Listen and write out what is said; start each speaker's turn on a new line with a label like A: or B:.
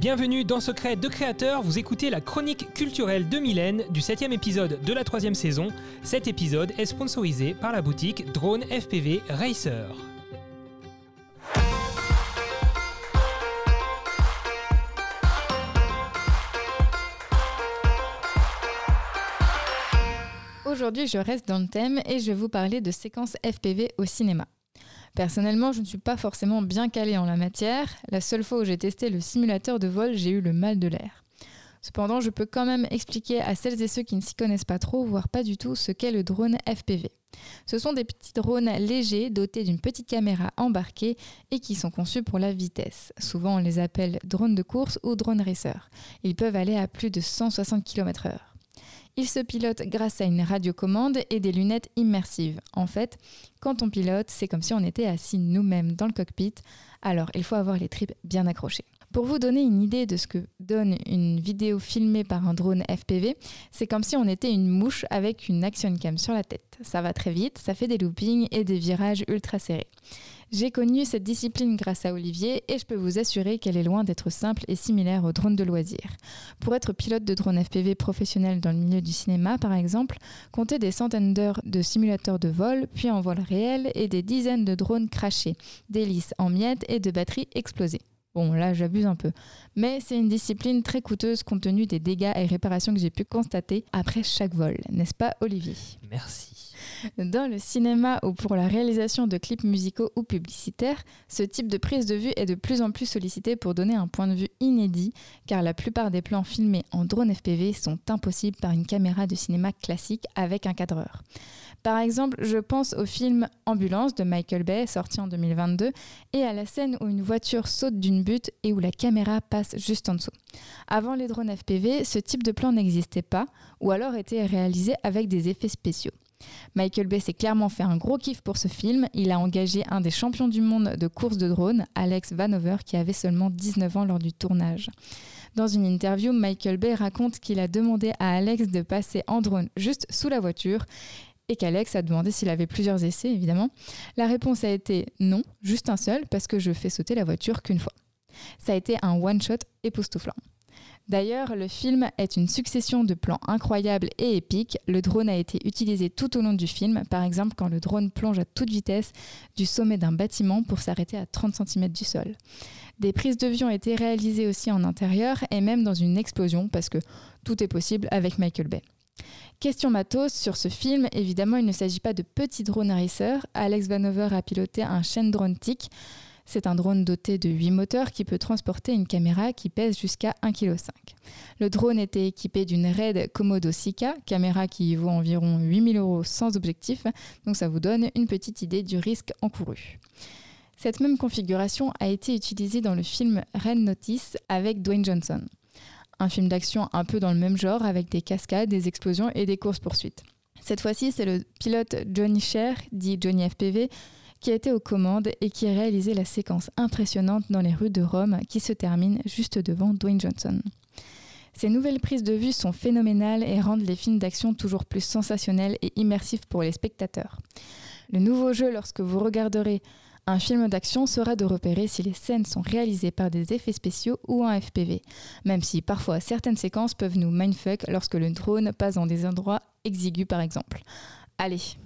A: Bienvenue dans Secret de Créateur, vous écoutez la chronique culturelle de Mylène du 7 épisode de la troisième saison. Cet épisode est sponsorisé par la boutique Drone FPV Racer.
B: Aujourd'hui, je reste dans le thème et je vais vous parler de séquences FPV au cinéma. Personnellement, je ne suis pas forcément bien calée en la matière. La seule fois où j'ai testé le simulateur de vol, j'ai eu le mal de l'air. Cependant, je peux quand même expliquer à celles et ceux qui ne s'y connaissent pas trop, voire pas du tout, ce qu'est le drone FPV. Ce sont des petits drones légers dotés d'une petite caméra embarquée et qui sont conçus pour la vitesse. Souvent, on les appelle drones de course ou drone racer. Ils peuvent aller à plus de 160 km/h. Il se pilote grâce à une radiocommande et des lunettes immersives. En fait, quand on pilote, c'est comme si on était assis nous-mêmes dans le cockpit, alors il faut avoir les tripes bien accrochées. Pour vous donner une idée de ce que donne une vidéo filmée par un drone FPV, c'est comme si on était une mouche avec une action cam sur la tête. Ça va très vite, ça fait des loopings et des virages ultra serrés. J'ai connu cette discipline grâce à Olivier et je peux vous assurer qu'elle est loin d'être simple et similaire au drone de loisirs. Pour être pilote de drone FPV professionnel dans le milieu du cinéma, par exemple, comptez des centaines d'heures de simulateurs de vol, puis en vol réel et des dizaines de drones crachés, d'hélices en miettes et de batteries explosées. Bon, là, j'abuse un peu. Mais c'est une discipline très coûteuse compte tenu des dégâts et réparations que j'ai pu constater après chaque vol, n'est-ce pas, Olivier?
A: Merci.
B: Dans le cinéma ou pour la réalisation de clips musicaux ou publicitaires, ce type de prise de vue est de plus en plus sollicité pour donner un point de vue inédit, car la plupart des plans filmés en drone FPV sont impossibles par une caméra de cinéma classique avec un cadreur. Par exemple, je pense au film Ambulance de Michael Bay, sorti en 2022, et à la scène où une voiture saute d'une butte et où la caméra passe juste en dessous. Avant les drones FPV, ce type de plan n'existait pas, ou alors était réalisé avec des effets spéciaux. Michael Bay s'est clairement fait un gros kiff pour ce film. Il a engagé un des champions du monde de course de drone, Alex Vanover, qui avait seulement 19 ans lors du tournage. Dans une interview, Michael Bay raconte qu'il a demandé à Alex de passer en drone juste sous la voiture et qu'Alex a demandé s'il avait plusieurs essais, évidemment. La réponse a été non, juste un seul, parce que je fais sauter la voiture qu'une fois. Ça a été un one-shot époustouflant. D'ailleurs, le film est une succession de plans incroyables et épiques. Le drone a été utilisé tout au long du film, par exemple quand le drone plonge à toute vitesse du sommet d'un bâtiment pour s'arrêter à 30 cm du sol. Des prises de vue ont été réalisées aussi en intérieur et même dans une explosion parce que tout est possible avec Michael Bay. Question matos sur ce film, évidemment il ne s'agit pas de petits drones racer. Alex Vanover a piloté un chaîne drone TIC. C'est un drone doté de 8 moteurs qui peut transporter une caméra qui pèse jusqu'à 1,5 kg. Le drone était équipé d'une RED Komodo Sika, caméra qui vaut environ 8000 euros sans objectif, donc ça vous donne une petite idée du risque encouru. Cette même configuration a été utilisée dans le film Red Notice avec Dwayne Johnson. Un film d'action un peu dans le même genre avec des cascades, des explosions et des courses-poursuites. Cette fois-ci, c'est le pilote Johnny Sher, dit Johnny FPV, qui a été aux commandes et qui a réalisé la séquence impressionnante dans les rues de Rome qui se termine juste devant Dwayne Johnson. Ces nouvelles prises de vue sont phénoménales et rendent les films d'action toujours plus sensationnels et immersifs pour les spectateurs. Le nouveau jeu lorsque vous regarderez un film d'action sera de repérer si les scènes sont réalisées par des effets spéciaux ou en FPV, même si parfois certaines séquences peuvent nous mindfuck lorsque le drone passe dans des endroits exigus par exemple. Allez,